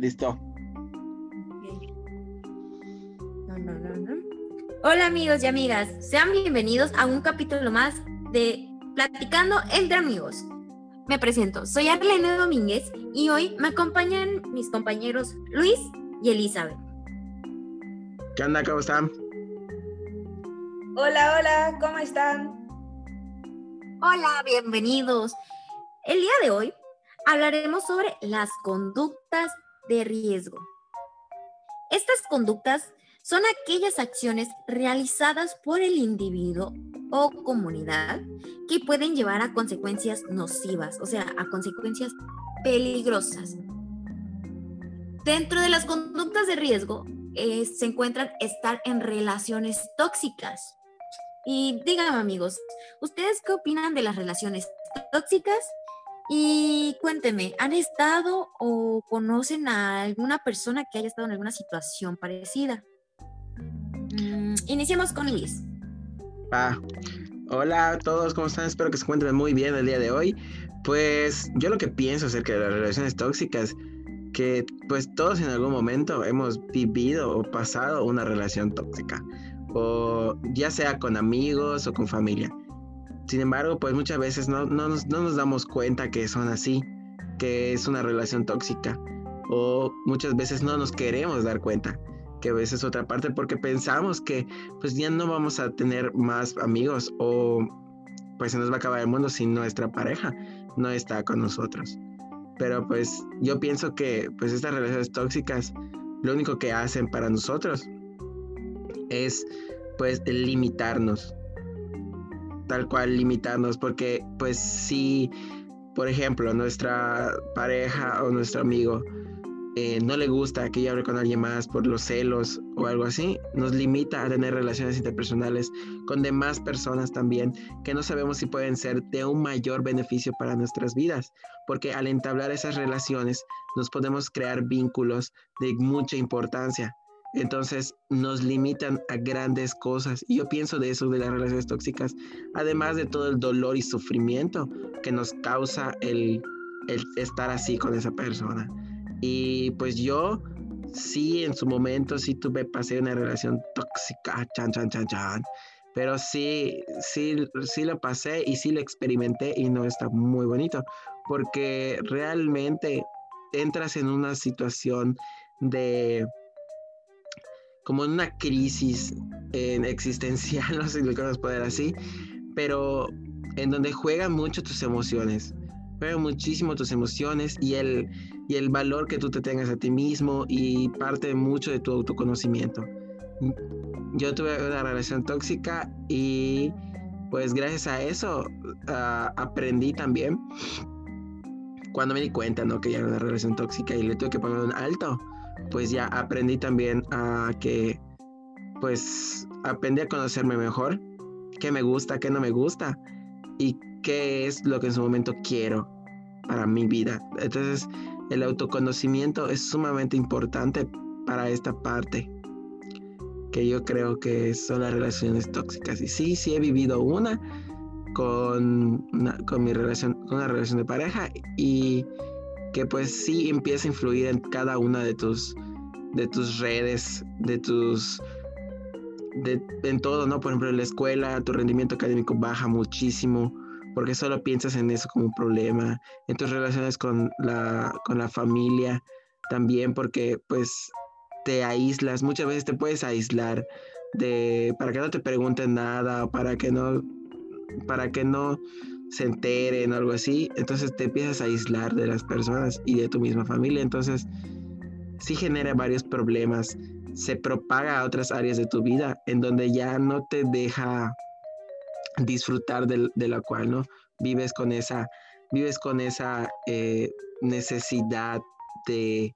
listo. No, no, no, no. Hola amigos y amigas, sean bienvenidos a un capítulo más de Platicando entre amigos. Me presento, soy Arlene Domínguez y hoy me acompañan mis compañeros Luis y Elizabeth. ¿Qué onda? ¿Cómo están? Hola, hola, ¿cómo están? Hola, bienvenidos. El día de hoy hablaremos sobre las conductas de riesgo. Estas conductas son aquellas acciones realizadas por el individuo o comunidad que pueden llevar a consecuencias nocivas, o sea, a consecuencias peligrosas. Dentro de las conductas de riesgo eh, se encuentran estar en relaciones tóxicas. Y díganme amigos, ¿ustedes qué opinan de las relaciones tóxicas? Y cuénteme, ¿han estado o conocen a alguna persona que haya estado en alguna situación parecida? Mm, iniciemos con Luis. Ah, hola a todos, ¿cómo están? Espero que se encuentren muy bien el día de hoy. Pues yo lo que pienso acerca de las relaciones tóxicas, que pues todos en algún momento hemos vivido o pasado una relación tóxica, o ya sea con amigos o con familia. Sin embargo, pues muchas veces no, nos, no nos damos cuenta que son así, que es una relación tóxica, o muchas veces no nos queremos dar cuenta que a veces otra parte porque pensamos que pues ya no vamos a tener más amigos o pues se nos va a acabar el mundo si nuestra pareja no está con nosotros. Pero pues yo pienso que pues estas relaciones tóxicas lo único que hacen para nosotros es pues limitarnos. Tal cual limitarnos porque pues si por ejemplo nuestra pareja o nuestro amigo eh, no le gusta que yo hable con alguien más por los celos o algo así, nos limita a tener relaciones interpersonales con demás personas también, que no sabemos si pueden ser de un mayor beneficio para nuestras vidas, porque al entablar esas relaciones nos podemos crear vínculos de mucha importancia. Entonces nos limitan a grandes cosas. Y yo pienso de eso, de las relaciones tóxicas, además de todo el dolor y sufrimiento que nos causa el, el estar así con esa persona. Y pues yo sí, en su momento sí tuve, pasé una relación tóxica, chan, chan, chan, chan. Pero sí, sí, sí lo pasé y sí lo experimenté y no está muy bonito. Porque realmente entras en una situación de como en una crisis en existencial, no sé si lo puedes poner así, pero en donde juegan mucho tus emociones juega muchísimo tus emociones y el, y el valor que tú te tengas a ti mismo y parte mucho de tu autoconocimiento. Yo tuve una relación tóxica y pues gracias a eso aprendí también cuando me di cuenta ¿no? que ya era una relación tóxica y le tuve que poner un alto, pues ya aprendí también a que pues aprendí a conocerme mejor, qué me gusta, qué no me gusta y qué es lo que en su momento quiero para mi vida. Entonces, el autoconocimiento es sumamente importante para esta parte que yo creo que son las relaciones tóxicas. Y sí, sí he vivido una con, con mi relación, con una relación de pareja y que pues sí empieza a influir en cada una de tus, de tus redes, de tus, de, en todo, ¿no? Por ejemplo, en la escuela, tu rendimiento académico baja muchísimo porque solo piensas en eso como un problema, en tus relaciones con la, con la familia también, porque pues te aíslas, muchas veces te puedes aislar de para que no te pregunten nada para que no para que no se enteren o algo así, entonces te empiezas a aislar de las personas y de tu misma familia, entonces sí genera varios problemas, se propaga a otras áreas de tu vida en donde ya no te deja disfrutar de, de cual, ¿no? Vives con esa, vives con esa eh, necesidad de,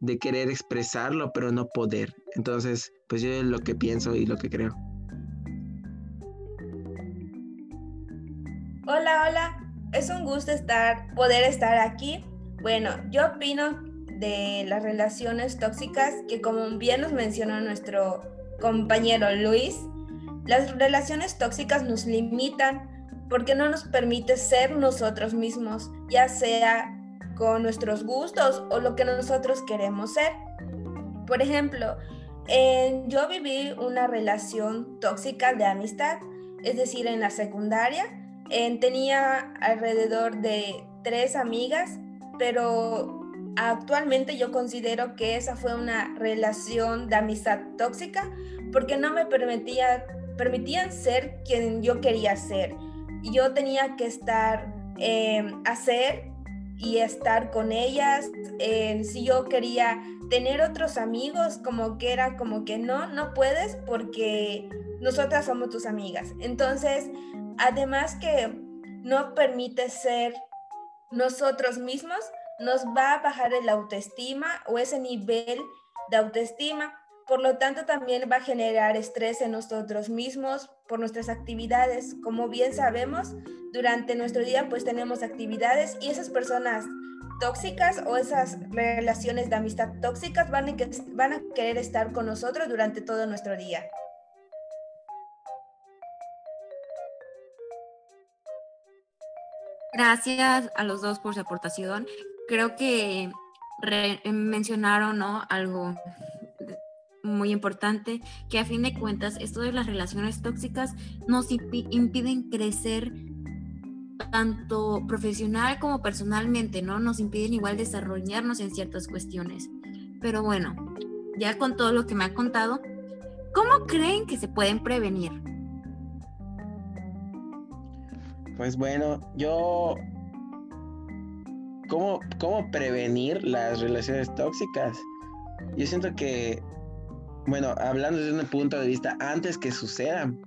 de querer expresarlo, pero no poder. Entonces, pues yo es lo que pienso y lo que creo. Hola, hola. Es un gusto estar, poder estar aquí. Bueno, yo opino de las relaciones tóxicas que como bien nos mencionó nuestro compañero Luis, las relaciones tóxicas nos limitan porque no nos permite ser nosotros mismos, ya sea con nuestros gustos o lo que nosotros queremos ser. Por ejemplo, yo viví una relación tóxica de amistad, es decir, en la secundaria. Tenía alrededor de tres amigas, pero actualmente yo considero que esa fue una relación de amistad tóxica porque no me permitía, permitían ser quien yo quería ser. Yo tenía que estar, eh, hacer y estar con ellas. Eh, si yo quería tener otros amigos, como que era como que no, no puedes porque nosotras somos tus amigas. Entonces, además que no permite ser nosotros mismos, nos va a bajar el autoestima o ese nivel de autoestima. Por lo tanto, también va a generar estrés en nosotros mismos por nuestras actividades. Como bien sabemos, durante nuestro día pues tenemos actividades y esas personas tóxicas o esas relaciones de amistad tóxicas van a, querer estar con nosotros durante todo nuestro día. Gracias a los dos por su aportación. Creo que mencionaron ¿no? algo muy importante, que a fin de cuentas esto de las relaciones tóxicas nos impiden crecer tanto profesional como personalmente, ¿no? Nos impiden igual desarrollarnos en ciertas cuestiones. Pero bueno, ya con todo lo que me ha contado, ¿cómo creen que se pueden prevenir? Pues bueno, yo... ¿Cómo, cómo prevenir las relaciones tóxicas? Yo siento que, bueno, hablando desde un punto de vista antes que sucedan,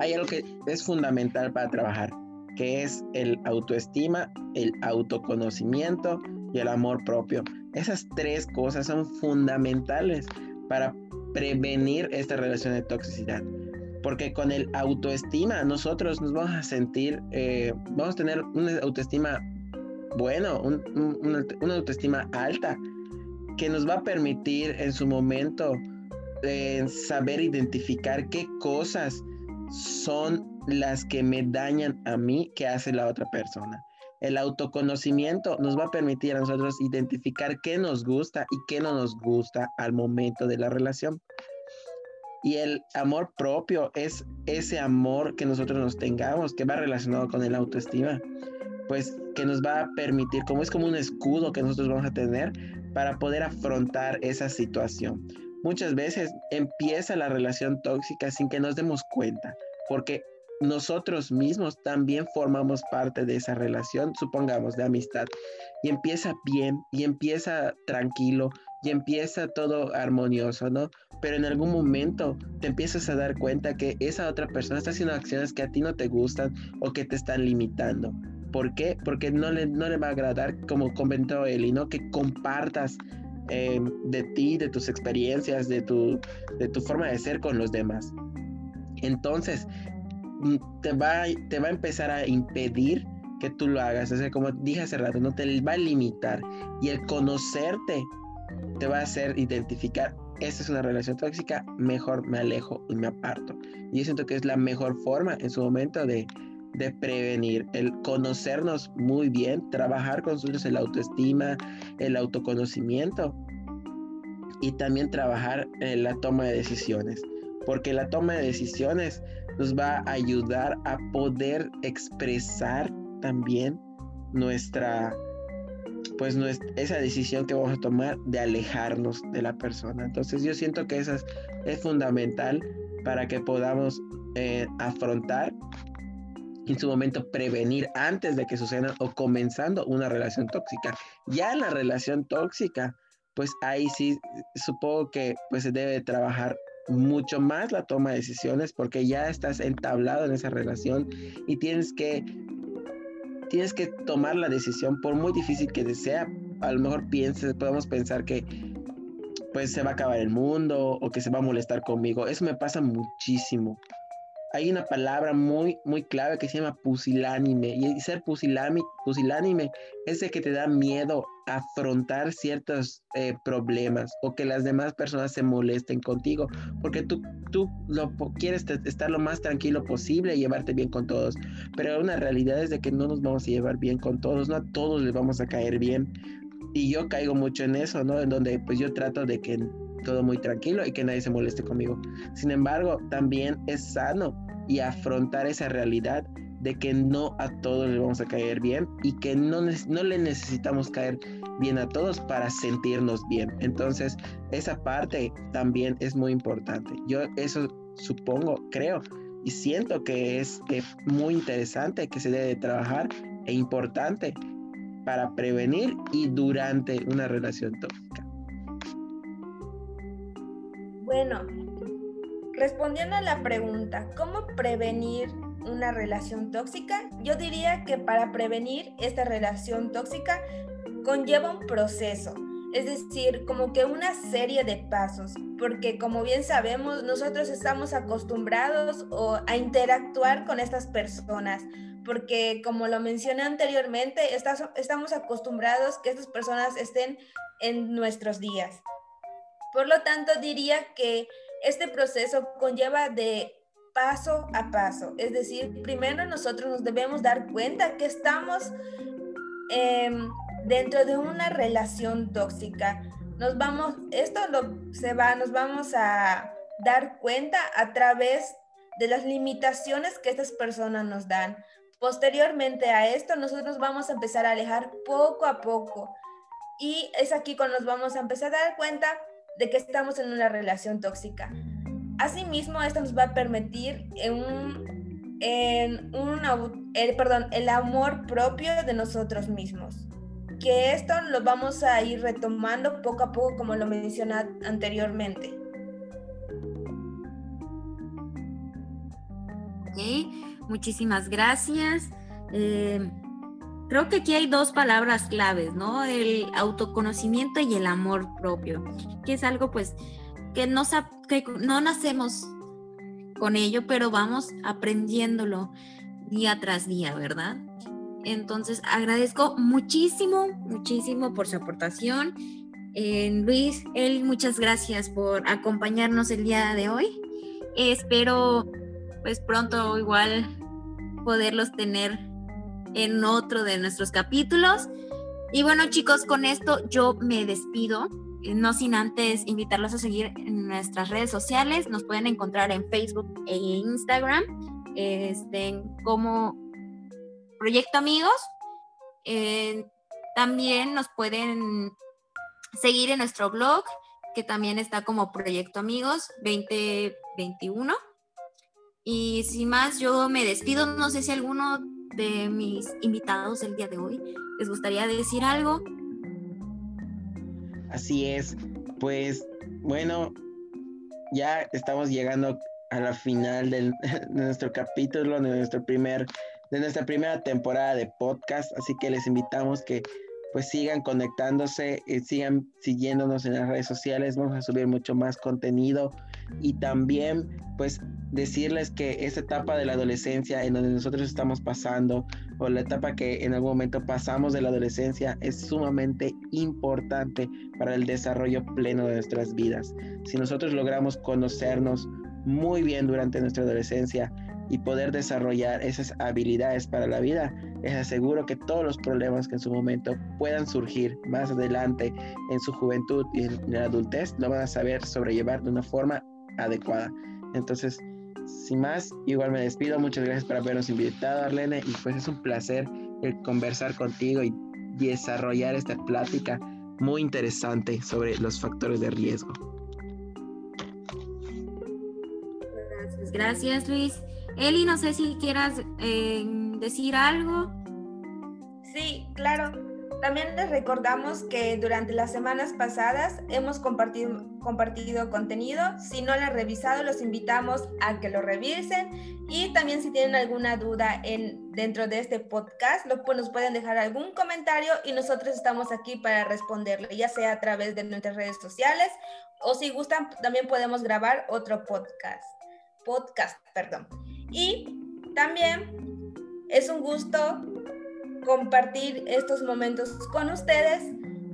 hay algo que es fundamental para trabajar, que es el autoestima, el autoconocimiento y el amor propio. Esas tres cosas son fundamentales para prevenir esta relación de toxicidad. Porque con el autoestima nosotros nos vamos a sentir, eh, vamos a tener una autoestima bueno, una, autoestima alta, que nos va a permitir en su momento eh, saber identificar qué cosas son las que me dañan a mí que hace la otra persona. El autoconocimiento nos va a permitir a nosotros identificar qué nos gusta y qué no nos gusta al momento de la relación. Y el amor propio es ese amor que nosotros nos tengamos, que va relacionado con el autoestima, pues que nos va a permitir, como es como un escudo que nosotros vamos a tener para poder afrontar esa situación. Muchas veces empieza la relación tóxica sin que nos demos cuenta, porque nosotros mismos también formamos parte de esa relación, supongamos, de amistad. Y empieza bien, y empieza tranquilo, y empieza todo armonioso, ¿no? Pero en algún momento te empiezas a dar cuenta que esa otra persona está haciendo acciones que a ti no te gustan o que te están limitando. ¿Por qué? Porque no le, no le va a agradar, como comentó Eli, ¿no? Que compartas eh, de ti, de tus experiencias, de tu, de tu forma de ser con los demás. Entonces, mm, te va, te va a empezar a impedir que tú lo hagas. O sea, como dije hace rato, no te va a limitar. Y el conocerte te va a hacer identificar, esta es una relación tóxica, mejor me alejo y me aparto. Y yo siento que es la mejor forma en su momento de, de prevenir, el conocernos muy bien, trabajar con nosotros el autoestima, el autoconocimiento y también trabajar en la toma de decisiones, porque la toma de decisiones nos va a ayudar a poder expresar también nuestra pues esa decisión que vamos a tomar de alejarnos de la persona. Entonces yo siento que eso es, fundamental para que podamos eh, afrontar en su momento prevenir antes de que suceda o comenzando una relación tóxica. Ya en la relación tóxica, pues ahí sí supongo que pues se debe trabajar mucho más la toma de decisiones porque ya estás entablado en esa relación y tienes que tienes que tomar la decisión por muy difícil que sea. A lo mejor pienses, podemos pensar que pues se va a acabar el mundo o que se va a molestar conmigo. Eso me pasa muchísimo hay una palabra muy, muy clave que se llama pusilánime. Y ser pusilánime, pusilánime es el que te da miedo afrontar ciertos eh, problemas o que las demás personas se molesten contigo, porque tú, tú lo, quieres estar lo más tranquilo posible y llevarte bien con todos, pero una realidad es de que no nos vamos a llevar bien con todos, no a todos les vamos a caer bien. Y yo caigo mucho en eso, ¿no? En donde pues yo trato de que todo muy tranquilo y que nadie se moleste conmigo. Sin embargo, también es sano y afrontar esa realidad de que no a todos les vamos a caer bien y que no, no le necesitamos caer bien a todos para sentirnos bien. Entonces, esa parte también es muy importante. Yo eso supongo, creo y siento que es muy interesante, que se debe trabajar e importante para prevenir y durante una relación tóxica. Bueno, respondiendo a la pregunta, ¿cómo prevenir una relación tóxica? Yo diría que para prevenir esta relación tóxica conlleva un proceso, es decir, como que una serie de pasos, porque como bien sabemos, nosotros estamos acostumbrados a interactuar con estas personas, porque como lo mencioné anteriormente, estamos acostumbrados que estas personas estén en nuestros días. Por lo tanto, diría que este proceso conlleva de paso a paso. Es decir, primero nosotros nos debemos dar cuenta que estamos em, dentro de una relación tóxica. Nos vamos, esto se va, nos vamos a dar cuenta a través de las limitaciones que estas personas nos dan. Posteriormente a esto, nosotros vamos a empezar a alejar poco a poco. Y es aquí cuando nos vamos a empezar a dar cuenta de que estamos en una relación tóxica. Asimismo, esto nos va a permitir en un, en un el, perdón, el amor propio de nosotros mismos. Que esto lo vamos a ir retomando poco a poco, como lo mencioné anteriormente. Ok, muchísimas gracias. Eh, creo que aquí hay dos palabras claves, ¿no? El autoconocimiento y el amor propio, que es algo pues que no, que no nacemos con ello, pero vamos aprendiéndolo día tras día, ¿verdad? Entonces agradezco muchísimo, muchísimo por su aportación. Eh, Luis, él, muchas gracias por acompañarnos el día de hoy. espero pues pronto igual poderlos tener en otro de nuestros capítulos. Y bueno chicos, con esto yo me despido, eh, no sin antes invitarlos a seguir en nuestras redes sociales. Nos pueden encontrar en Facebook e Instagram este, como Proyecto Amigos. También nos pueden seguir en nuestro blog, que también está como Proyecto Amigos 2021. Y sin más, yo me despido. No sé si alguno de mis invitados el día de hoy. ¿Les gustaría decir algo? Así es, pues bueno, ya estamos llegando a la final de nuestro capítulo, de nuestro primer, de nuestra primera temporada de podcast, así que les invitamos que pues sigan conectándose, y sigan siguiéndonos en las redes sociales, vamos a subir mucho más contenido y también pues decirles que esta etapa de la adolescencia en donde nosotros estamos pasando o la etapa que en algún momento pasamos de la adolescencia es sumamente importante para el desarrollo pleno de nuestras vidas. Si nosotros logramos conocernos muy bien durante nuestra adolescencia y poder desarrollar esas habilidades para la vida, les aseguro que todos los problemas que en su momento puedan surgir más adelante en su juventud y en la adultez lo van a saber sobrellevar de una forma adecuada. Entonces, sin más, igual me despido. Muchas gracias por habernos invitado, Arlene. Y pues es un placer el conversar contigo y desarrollar esta plática muy interesante sobre los factores de riesgo. Gracias, gracias Luis. Eli, no sé si quieras eh, decir algo. Sí, claro. También les recordamos que durante las semanas pasadas hemos compartido, contenido. Si no lo han revisado, los invitamos a que lo revisen. Y también si tienen alguna duda en, dentro de este podcast, lo, pues nos pueden dejar algún comentario y nosotros estamos aquí para responderle, ya sea a través de nuestras redes sociales o si gustan, también podemos grabar otro podcast. Podcast, perdón. Y también es un gusto compartir estos momentos con ustedes.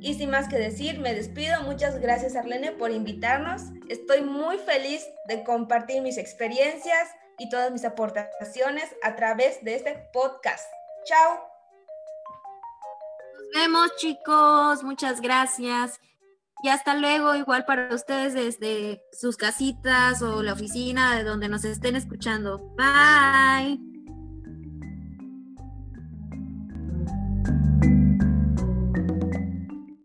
Y sin más que decir, me despido. Muchas gracias Arlene por invitarnos. Estoy muy feliz de compartir mis experiencias y todas mis aportaciones a través de este podcast. Chao. Nos vemos chicos. Muchas gracias. Y hasta luego, igual para ustedes desde sus casitas o la oficina de donde nos estén escuchando. Bye.